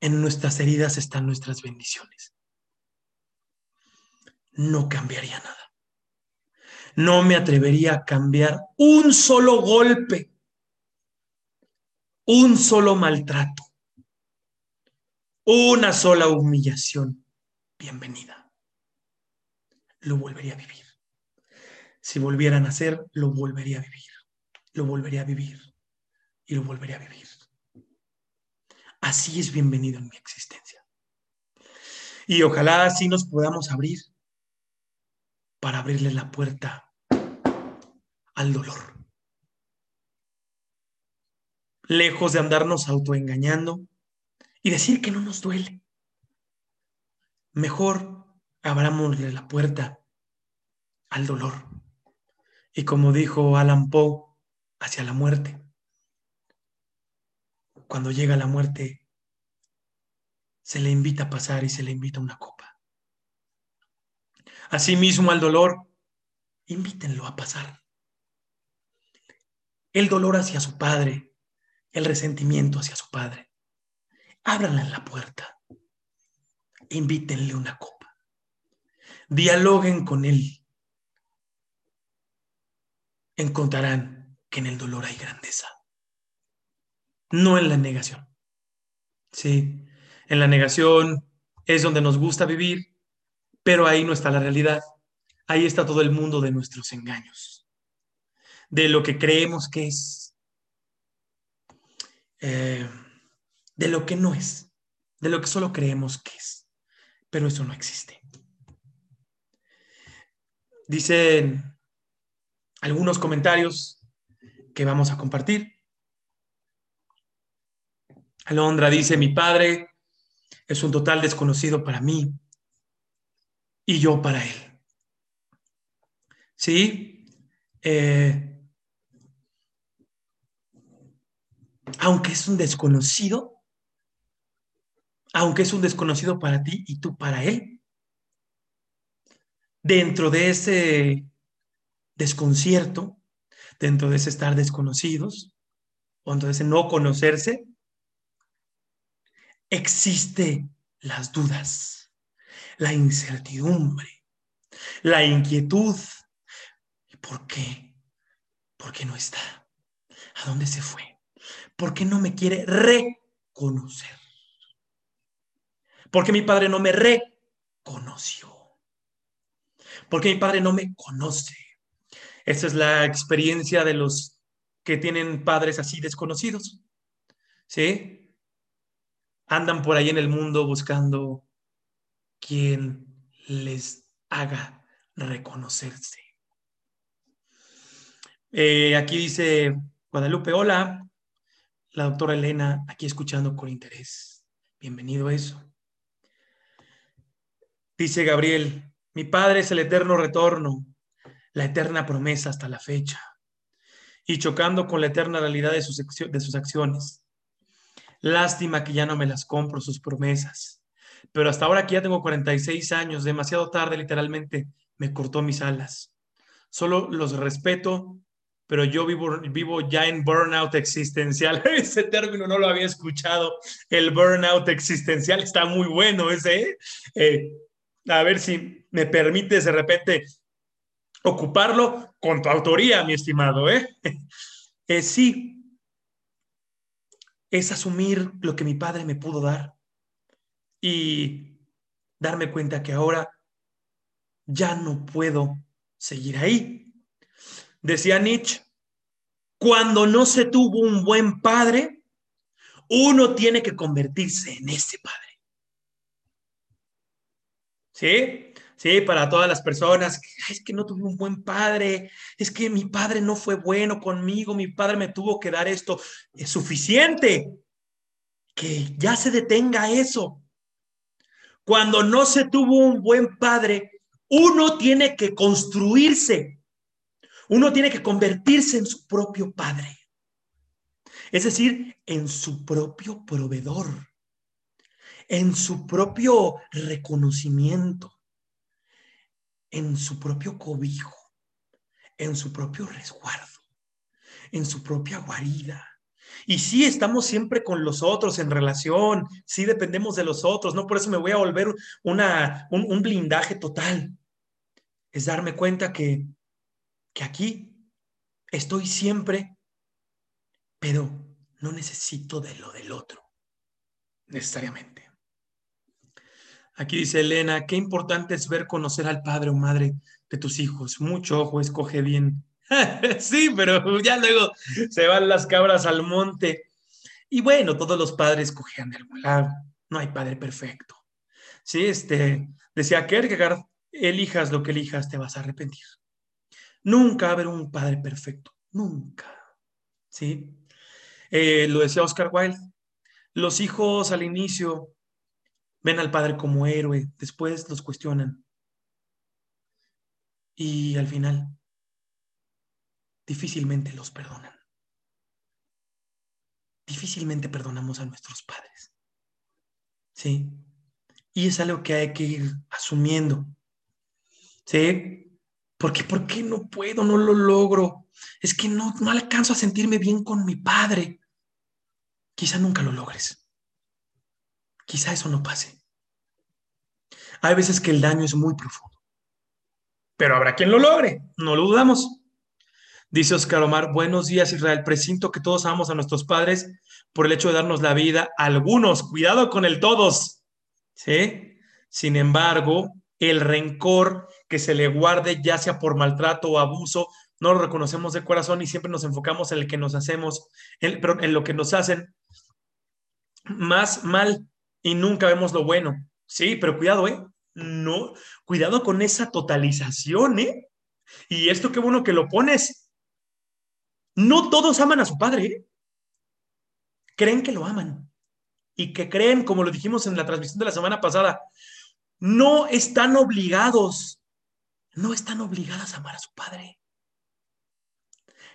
en nuestras heridas están nuestras bendiciones. No cambiaría nada. No me atrevería a cambiar un solo golpe, un solo maltrato, una sola humillación. Bienvenida. Lo volvería a vivir. Si volviera a nacer, lo volvería a vivir. Lo volvería a vivir. Y lo volvería a vivir así es bienvenido en mi existencia. Y ojalá así nos podamos abrir para abrirle la puerta al dolor. Lejos de andarnos autoengañando y decir que no nos duele. Mejor abramosle la puerta al dolor. Y como dijo Alan Poe, hacia la muerte cuando llega la muerte, se le invita a pasar y se le invita una copa. Asimismo al dolor, invítenlo a pasar. El dolor hacia su padre, el resentimiento hacia su padre. Ábranle la puerta. Invítenle una copa. Dialoguen con él. Encontrarán que en el dolor hay grandeza no en la negación. Sí, en la negación es donde nos gusta vivir, pero ahí no está la realidad. Ahí está todo el mundo de nuestros engaños, de lo que creemos que es, eh, de lo que no es, de lo que solo creemos que es, pero eso no existe. Dicen algunos comentarios que vamos a compartir. Alondra dice, mi padre es un total desconocido para mí y yo para él. ¿Sí? Eh, aunque es un desconocido, aunque es un desconocido para ti y tú para él, dentro de ese desconcierto, dentro de ese estar desconocidos, o dentro de ese no conocerse, existe las dudas, la incertidumbre, la inquietud. ¿Y por qué? ¿Por qué no está? ¿A dónde se fue? ¿Por qué no me quiere reconocer? ¿Por qué mi padre no me reconoció? ¿Por qué mi padre no me conoce? Esa es la experiencia de los que tienen padres así desconocidos. ¿Sí? andan por ahí en el mundo buscando quien les haga reconocerse. Eh, aquí dice Guadalupe, hola, la doctora Elena, aquí escuchando con interés. Bienvenido a eso. Dice Gabriel, mi Padre es el eterno retorno, la eterna promesa hasta la fecha, y chocando con la eterna realidad de sus, de sus acciones. Lástima que ya no me las compro sus promesas. Pero hasta ahora que ya tengo 46 años, demasiado tarde literalmente me cortó mis alas. Solo los respeto, pero yo vivo, vivo ya en burnout existencial. Ese término no lo había escuchado. El burnout existencial está muy bueno ese. ¿eh? Eh, a ver si me permites de repente ocuparlo con tu autoría, mi estimado. ¿eh? eh sí, es asumir lo que mi padre me pudo dar y darme cuenta que ahora ya no puedo seguir ahí. Decía Nietzsche, cuando no se tuvo un buen padre, uno tiene que convertirse en ese padre. ¿Sí? Sí, para todas las personas, es que no tuve un buen padre, es que mi padre no fue bueno conmigo, mi padre me tuvo que dar esto. Es suficiente que ya se detenga eso. Cuando no se tuvo un buen padre, uno tiene que construirse, uno tiene que convertirse en su propio padre, es decir, en su propio proveedor, en su propio reconocimiento en su propio cobijo, en su propio resguardo, en su propia guarida. Y sí estamos siempre con los otros en relación, sí dependemos de los otros, no por eso me voy a volver una, un, blindaje total. Es darme cuenta que, que aquí estoy siempre, pero no necesito de lo del otro, necesariamente. Aquí dice Elena, qué importante es ver conocer al padre o madre de tus hijos. Mucho ojo, escoge bien. sí, pero ya luego se van las cabras al monte. Y bueno, todos los padres cojean de algún. No hay padre perfecto. Sí, este, decía Kierkegaard, elijas lo que elijas, te vas a arrepentir. Nunca va a haber un padre perfecto. Nunca. ¿Sí? Eh, lo decía Oscar Wilde. Los hijos al inicio ven al padre como héroe, después los cuestionan. Y al final, difícilmente los perdonan. Difícilmente perdonamos a nuestros padres. ¿Sí? Y es algo que hay que ir asumiendo. ¿Sí? Porque, ¿por qué no puedo? No lo logro. Es que no, no alcanzo a sentirme bien con mi padre. Quizá nunca lo logres. Quizá eso no pase. Hay veces que el daño es muy profundo, pero habrá quien lo logre, no lo dudamos. Dice Oscar Omar, buenos días Israel, presinto que todos amamos a nuestros padres por el hecho de darnos la vida, algunos, cuidado con el todos, ¿sí? Sin embargo, el rencor que se le guarde, ya sea por maltrato o abuso, no lo reconocemos de corazón y siempre nos enfocamos en el que nos hacemos, pero en lo que nos hacen más mal y nunca vemos lo bueno. Sí, pero cuidado, ¿eh? No, cuidado con esa totalización, ¿eh? Y esto qué bueno que lo pones. No todos aman a su padre, ¿eh? Creen que lo aman. Y que creen, como lo dijimos en la transmisión de la semana pasada, no están obligados, no están obligadas a amar a su padre.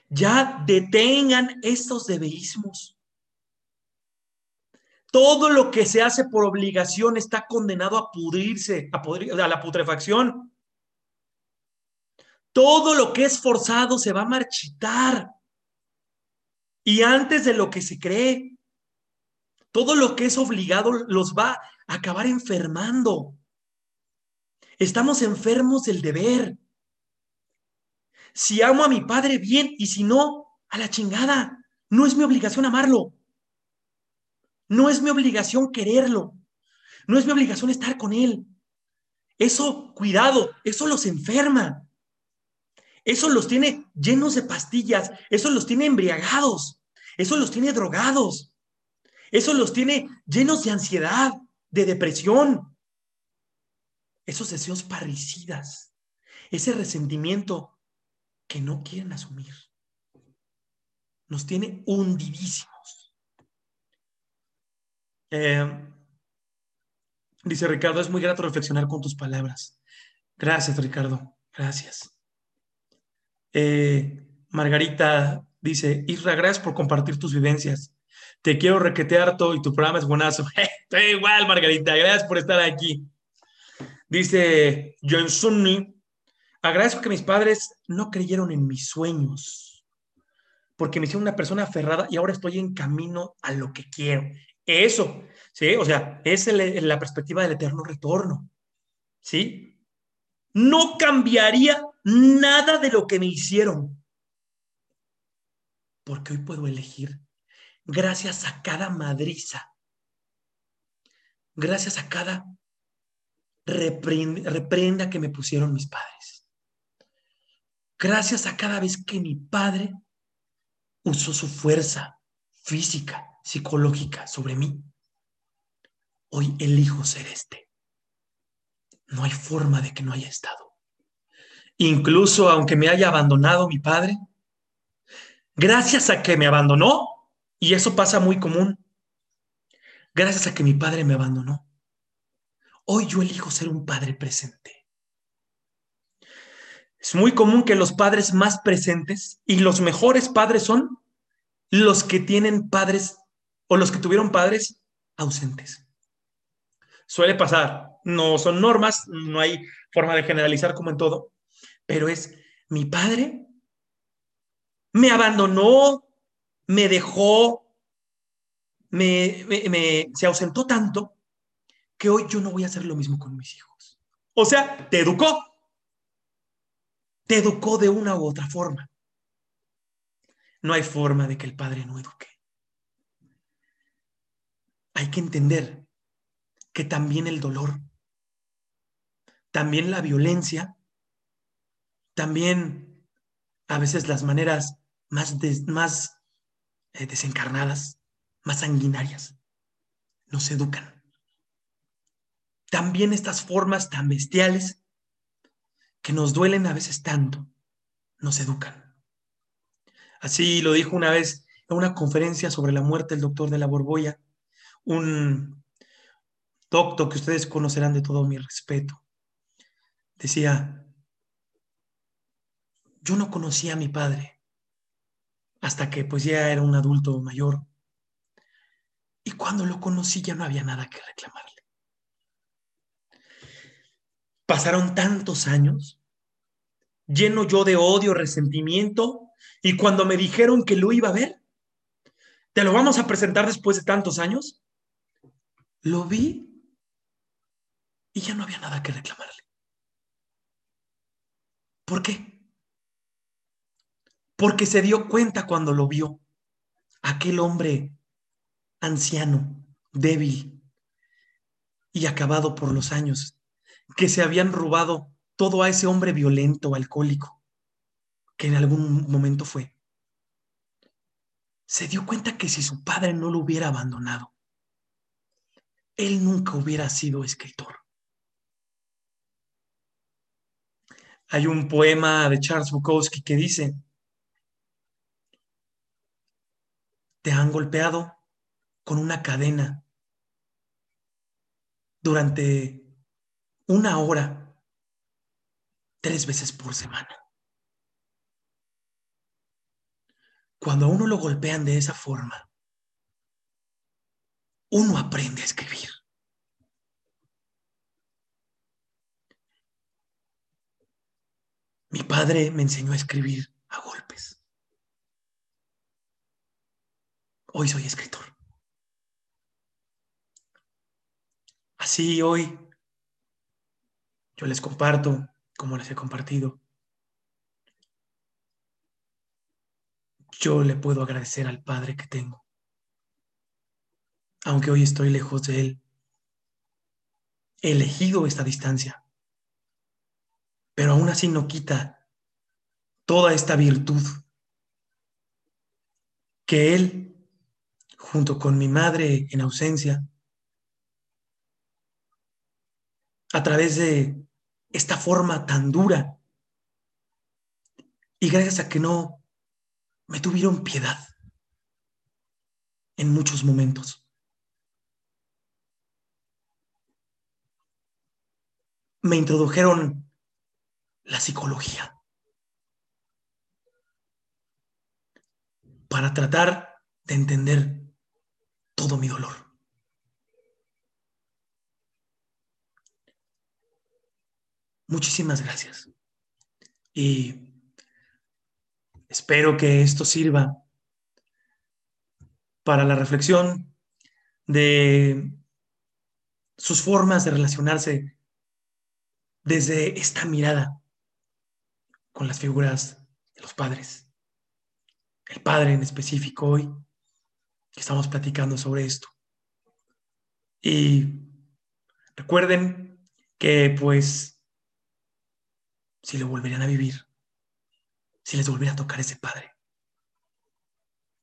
Ya detengan estos debeísmos. Todo lo que se hace por obligación está condenado a pudrirse, a, a la putrefacción. Todo lo que es forzado se va a marchitar. Y antes de lo que se cree, todo lo que es obligado los va a acabar enfermando. Estamos enfermos del deber. Si amo a mi padre, bien, y si no, a la chingada. No es mi obligación amarlo. No es mi obligación quererlo. No es mi obligación estar con él. Eso, cuidado, eso los enferma. Eso los tiene llenos de pastillas. Eso los tiene embriagados. Eso los tiene drogados. Eso los tiene llenos de ansiedad, de depresión. Esos deseos parricidas. Ese resentimiento que no quieren asumir. Nos tiene hundidísimos. Eh, dice Ricardo, es muy grato reflexionar con tus palabras. Gracias, Ricardo. Gracias. Eh, Margarita dice, Isra, gracias por compartir tus vivencias. Te quiero requetear todo y tu programa es buenazo. Igual, Margarita. Gracias por estar aquí. Dice John Sunni, Agradezco que mis padres no creyeron en mis sueños, porque me hicieron una persona aferrada y ahora estoy en camino a lo que quiero. Eso, ¿sí? O sea, es la perspectiva del eterno retorno, ¿sí? No cambiaría nada de lo que me hicieron, porque hoy puedo elegir gracias a cada madriza, gracias a cada reprenda que me pusieron mis padres gracias a cada vez que mi padre usó su fuerza física, psicológica sobre mí. Hoy elijo ser este. No hay forma de que no haya estado. Incluso aunque me haya abandonado mi padre, gracias a que me abandonó, y eso pasa muy común, gracias a que mi padre me abandonó, hoy yo elijo ser un padre presente. Es muy común que los padres más presentes y los mejores padres son los que tienen padres o los que tuvieron padres ausentes. Suele pasar, no son normas, no hay forma de generalizar como en todo, pero es mi padre me abandonó, me dejó, me, se ausentó tanto que hoy yo no voy a hacer lo mismo con mis hijos. O sea, te educó, te educó de una u otra forma. No hay forma de que el Padre no eduque. Hay que entender que también el dolor, también la violencia, también a veces las maneras más, más eh, desencarnadas, más sanguinarias, nos educan. También estas formas tan bestiales que nos duelen a veces tanto, nos educan. Así lo dijo una vez en una conferencia sobre la muerte el doctor de la Borbolla, un doctor que ustedes conocerán de todo mi respeto. Decía, yo no conocía a mi padre hasta que pues ya era un adulto mayor. Y cuando lo conocí ya no había nada que reclamarle. Pasaron tantos años, lleno yo de odio, resentimiento, y cuando me dijeron que lo iba a ver, te lo vamos a presentar después de tantos años, lo vi y ya no había nada que reclamarle. ¿Por qué? Porque se dio cuenta cuando lo vio, aquel hombre anciano, débil y acabado por los años, que se habían robado todo a ese hombre violento, alcohólico, que en algún momento fue. Se dio cuenta que si su padre no lo hubiera abandonado, él nunca hubiera sido escritor. Hay un poema de Charles Bukowski que dice, te han golpeado con una cadena durante una hora, tres veces por semana. Cuando a uno lo golpean de esa forma, uno aprende a escribir. Mi padre me enseñó a escribir a golpes. Hoy soy escritor. Así hoy yo les comparto como les he compartido. Yo le puedo agradecer al Padre que tengo. Aunque hoy estoy lejos de Él, he elegido esta distancia. Pero aún así no quita toda esta virtud que Él, junto con mi madre en ausencia, a través de esta forma tan dura, y gracias a que no me tuvieron piedad en muchos momentos. Me introdujeron la psicología para tratar de entender todo mi dolor. Muchísimas gracias. Y espero que esto sirva para la reflexión de sus formas de relacionarse desde esta mirada con las figuras de los padres. El padre en específico hoy, estamos platicando sobre esto. Y recuerden que pues si lo volverían a vivir, si les volviera a tocar ese padre,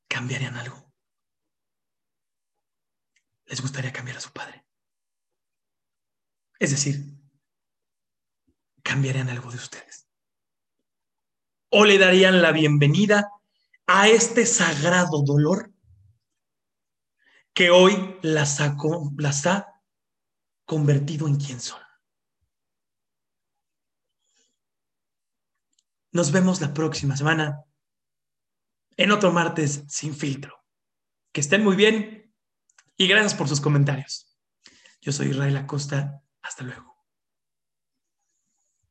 ¿cambiarían algo? ¿Les gustaría cambiar a su padre? Es decir, ¿cambiarían algo de ustedes? ¿O le darían la bienvenida a este sagrado dolor que hoy las ha, convertido en quien son? Nos vemos la próxima semana en otro martes sin filtro. Que estén muy bien y gracias por sus comentarios. Yo soy Israel Acosta. Hasta luego.